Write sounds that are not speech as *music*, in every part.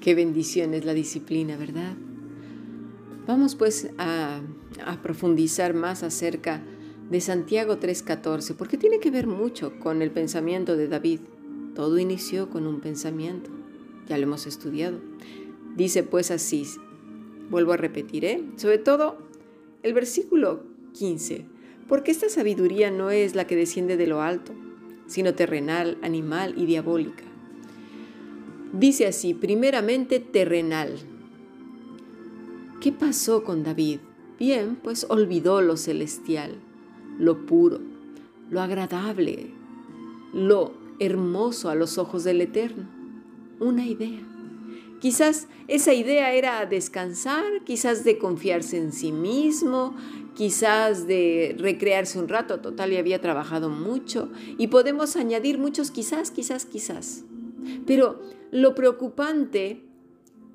Qué bendición es la disciplina, ¿verdad? Vamos pues a, profundizar más acerca de Santiago 3:14, porque tiene que ver mucho con el pensamiento de David. Todo inició con un pensamiento, ya lo hemos estudiado. Dice pues así, vuelvo a repetir, ¿eh? sobre todo el versículo 15, porque esta sabiduría no es la que desciende de lo alto, sino terrenal, animal y diabólica. Dice así, primeramente terrenal. ¿Qué pasó con David? Bien, pues olvidó lo celestial, lo puro, lo agradable, lo hermoso a los ojos del Eterno. Una idea. Quizás esa idea era descansar, quizás de confiarse en sí mismo, quizás de recrearse un rato, total y había trabajado mucho, y podemos añadir muchos quizás, quizás, quizás. Pero lo preocupante,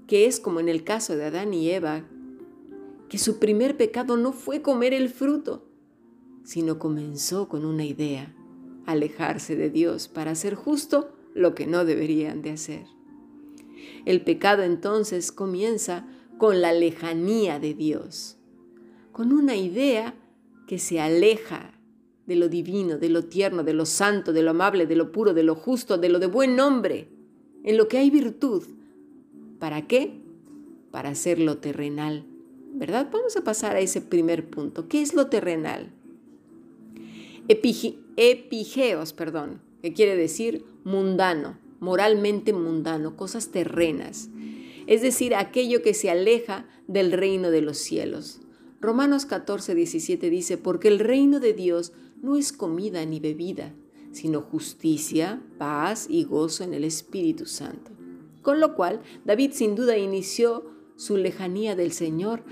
que es como en el caso de Adán y Eva, que su primer pecado no fue comer el fruto, sino comenzó con una idea, alejarse de Dios para hacer justo lo que no deberían de hacer. El pecado entonces comienza con la lejanía de Dios, con una idea que se aleja de lo divino, de lo tierno, de lo santo, de lo amable, de lo puro, de lo justo, de lo de buen nombre en lo que hay virtud. ¿Para qué? Para hacer lo terrenal. ¿Verdad? Vamos a pasar a ese primer punto. ¿Qué es lo terrenal? epigeos, perdón, que quiere decir mundano, moralmente mundano, cosas terrenas. Es decir, aquello que se aleja del reino de los cielos. Romanos 14, 17 dice, porque el reino de Dios no es comida ni bebida, sino justicia, paz y gozo en el Espíritu Santo. Con lo cual, David sin duda inició su lejanía del Señor,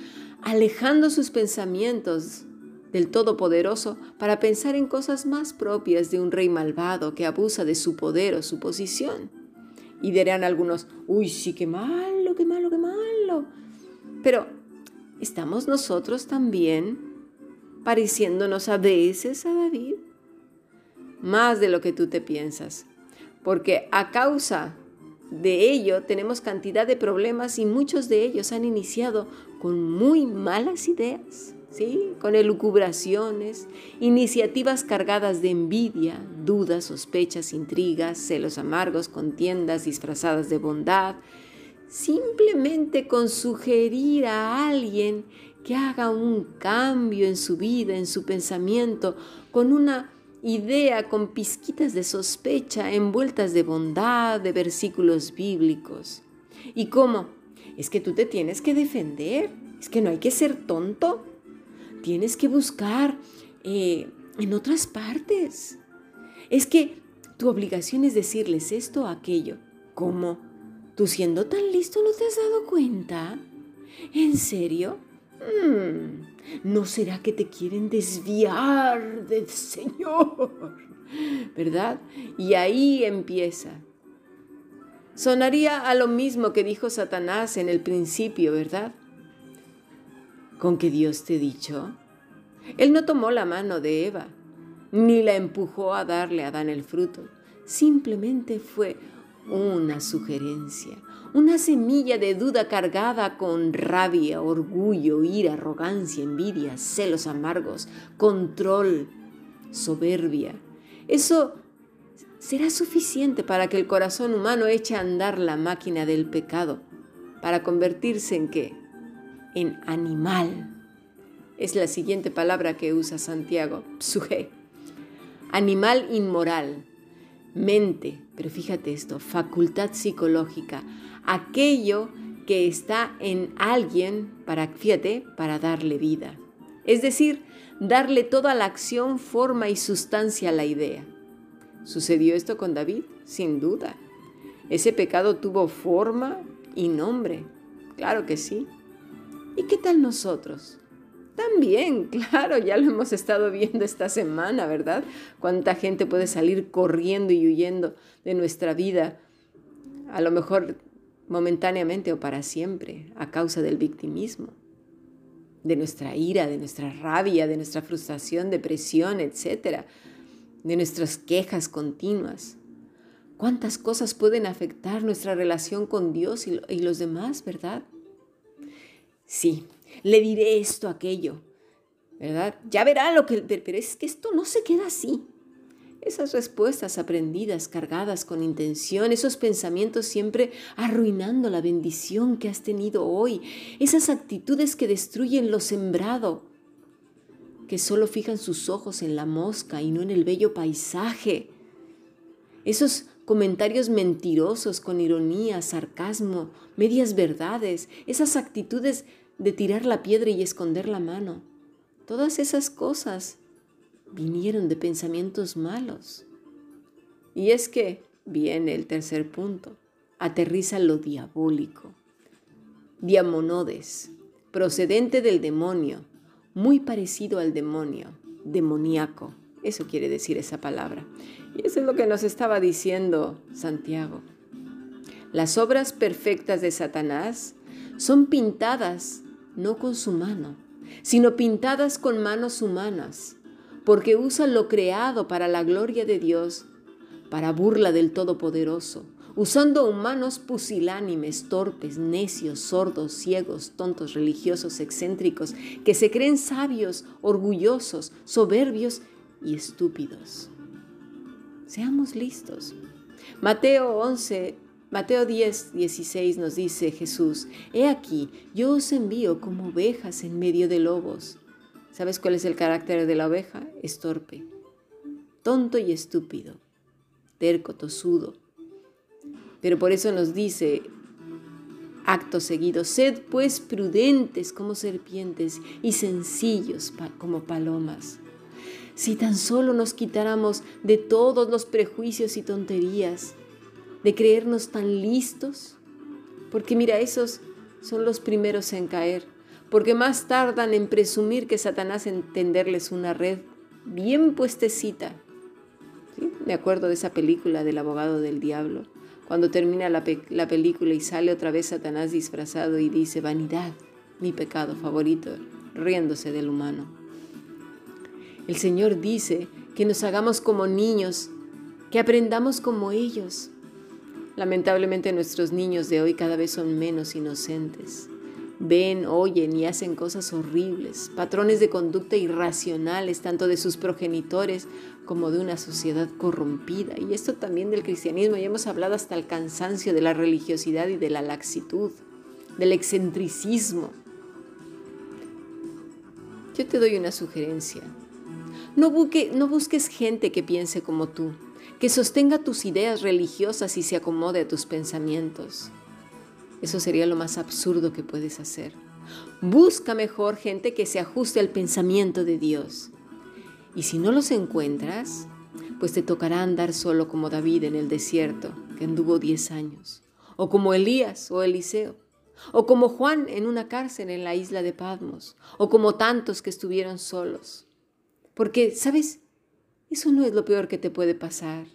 alejando sus pensamientos del Todopoderoso para pensar en cosas más propias de un rey malvado que abusa de su poder o su posición. Y dirán algunos, uy, sí, qué malo, qué malo, qué malo. Pero, ¿estamos nosotros también pareciéndonos a veces a David? más de lo que tú te piensas, porque a causa de ello tenemos cantidad de problemas y muchos de ellos han iniciado con muy malas ideas, ¿sí? con elucubraciones, iniciativas cargadas de envidia, dudas, sospechas, intrigas, celos amargos, contiendas disfrazadas de bondad, simplemente con sugerir a alguien que haga un cambio en su vida, en su pensamiento, con una idea con pizquitas de sospecha envueltas de bondad, de versículos bíblicos. ¿Y cómo? Es que tú te tienes que defender, es que no hay que ser tonto, tienes que buscar eh, en otras partes. Es que tu obligación es decirles esto o aquello. ¿Cómo? ¿Tú siendo tan listo no te has dado cuenta? ¿En serio? Mm, ¿No será que te quieren desviar del Señor? *laughs* ¿Verdad? Y ahí empieza. Sonaría a lo mismo que dijo Satanás en el principio, ¿verdad? Con que Dios te dicho. Él no tomó la mano de Eva, ni la empujó a darle a Adán el fruto. Simplemente fue una sugerencia, una semilla de duda cargada con rabia, orgullo, ira, arrogancia, envidia, celos amargos, control, soberbia. Eso será suficiente para que el corazón humano eche a andar la máquina del pecado, para convertirse en qué? En animal. Es la siguiente palabra que usa Santiago, psuje. Animal inmoral, mente, pero fíjate esto, facultad psicológica, aquello que está en alguien para, fíjate, para darle vida. Es decir, darle toda la acción, forma y sustancia a la idea. ¿Sucedió esto con David? Sin duda. Ese pecado tuvo forma y nombre. Claro que sí. ¿Y qué tal nosotros? También, *laughs* claro, ya lo hemos estado viendo esta semana, ¿verdad? Cuánta gente puede salir corriendo y huyendo de nuestra vida, a lo mejor momentáneamente o para siempre, a causa del victimismo, de nuestra ira, de nuestra rabia, de nuestra frustración, depresión, etcétera, de nuestras quejas continuas. cuántas cosas pueden afectar nuestra relación con Dios y, los demás, ¿verdad? Sí, le diré esto, aquello, ¿verdad? Ya verá lo que... Pero es que esto no se queda así. Esas respuestas aprendidas, cargadas con intención, esos pensamientos siempre arruinando la bendición que has tenido hoy, esas actitudes que destruyen lo sembrado, que solo fijan sus ojos en la mosca y no en el bello paisaje, esos comentarios mentirosos con ironía, sarcasmo, medias verdades, esas actitudes de tirar la piedra y esconder la mano, todas esas cosas vinieron de pensamientos malos. Y es que viene el tercer punto, aterriza lo diabólico. Diamonodes, procedente del demonio, muy parecido al demonio, demoníaco. Eso quiere decir esa palabra. Y eso es lo que nos estaba diciendo Santiago. Las obras perfectas de Satanás son pintadas no con su mano, sino pintadas con manos humanas porque usa lo creado para la gloria de Dios, para burla del Todopoderoso, usando humanos pusilánimes, torpes, necios, sordos, ciegos, tontos, religiosos, excéntricos, que se creen sabios, orgullosos, soberbios y estúpidos. Seamos listos. Mateo 11, Mateo 10, 16 nos dice Jesús, He aquí, yo os envío como ovejas en medio de lobos. ¿Sabes cuál es el carácter de la oveja? Es torpe, tonto y estúpido, terco, tosudo. Pero por eso nos dice, acto seguido, sed pues prudentes como serpientes y sencillos como palomas. Si tan solo nos quitáramos de todos los prejuicios y tonterías, de creernos tan listos, porque mira, esos son los primeros en caer porque más tardan en presumir que Satanás entenderles una red bien puestecita. Me acuerdo de esa película del abogado del diablo, cuando termina la, la película y sale otra vez Satanás disfrazado y dice, vanidad, mi pecado favorito, riéndose del humano. El Señor dice que nos hagamos como niños, que aprendamos como ellos. Lamentablemente nuestros niños de hoy cada vez son menos inocentes ven, oyen y hacen cosas horribles, patrones de conducta irracionales tanto de sus progenitores como de una sociedad corrompida. Y esto también del cristianismo, ya hemos hablado hasta el cansancio de la religiosidad y de la laxitud, del excentricismo. Yo te doy una sugerencia. No, no busques gente que piense como tú, que sostenga tus ideas religiosas y se acomode a tus pensamientos. Eso sería lo más absurdo que puedes hacer. Busca mejor gente que se ajuste al pensamiento de Dios. Y si no los encuentras, pues te tocará andar solo como David en el desierto, que anduvo diez años, o como Elías o Eliseo, o como Juan en una cárcel en la isla de Padmos, o como tantos que estuvieron solos. Porque, ¿sabes? Eso no es lo peor que te puede pasar.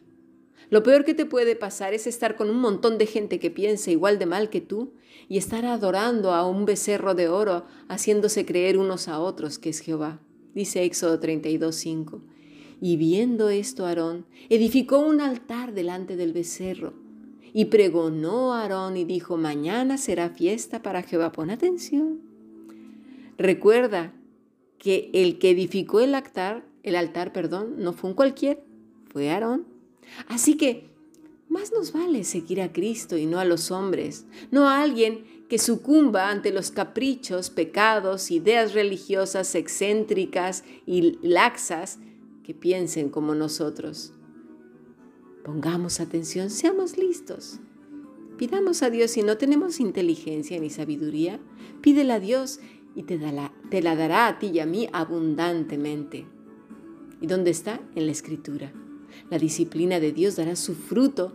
Lo peor que te puede pasar es estar con un montón de gente que piensa igual de mal que tú y estar adorando a un becerro de oro, haciéndose creer unos a otros que es Jehová. Dice Éxodo 32:5. Y viendo esto Aarón, edificó un altar delante del becerro y pregonó a Aarón y dijo, mañana será fiesta para Jehová. Pon atención. Recuerda que el que edificó el altar, el altar, perdón, no fue un cualquier, fue Aarón. Así que más nos vale seguir a Cristo y no a los hombres, no a alguien que sucumba ante los caprichos, pecados, ideas religiosas excéntricas y laxas que piensen como nosotros. Pongamos atención, seamos listos. Pidamos a Dios si no tenemos inteligencia ni sabiduría, pídela a Dios y te, te la dará a ti y a mí abundantemente. ¿Y dónde está? En la Escritura. La disciplina de Dios dará su fruto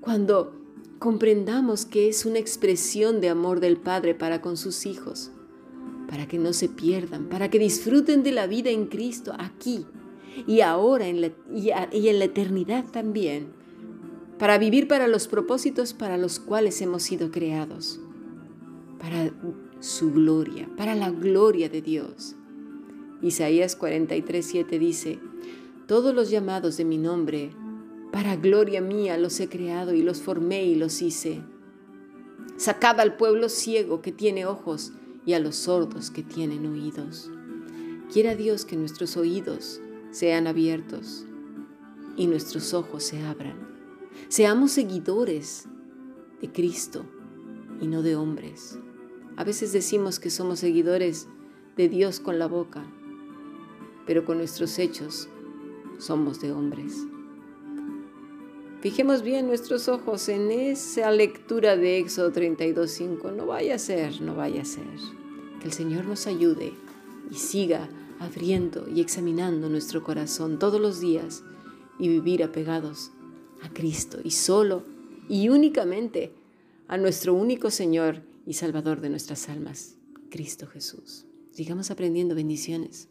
cuando comprendamos que es una expresión de amor del Padre para con sus hijos, para que no se pierdan, para que disfruten de la vida en Cristo aquí y ahora y, y en la eternidad también, para vivir para los propósitos para los cuales hemos sido creados, para su gloria, para la gloria de Dios. Isaías 43, 7 dice, todos los llamados de mi nombre Para gloria mía los he creado y los formé y los hice. Sacad al pueblo ciego que tiene ojos y a los sordos que tienen oídos. Quiera Dios que nuestros oídos sean abiertos y nuestros ojos se abran. Seamos seguidores de Cristo y no de hombres. A veces decimos que somos seguidores de Dios con la boca, pero con nuestros hechos somos de hombres. Fijemos bien nuestros ojos en esa lectura de Éxodo 32.5. No vaya a ser, no vaya a ser. Que el Señor nos ayude y siga abriendo y examinando nuestro corazón todos los días y vivir apegados a Cristo y solo y únicamente a nuestro único Señor y Salvador de nuestras almas, Cristo Jesús. Sigamos aprendiendo bendiciones.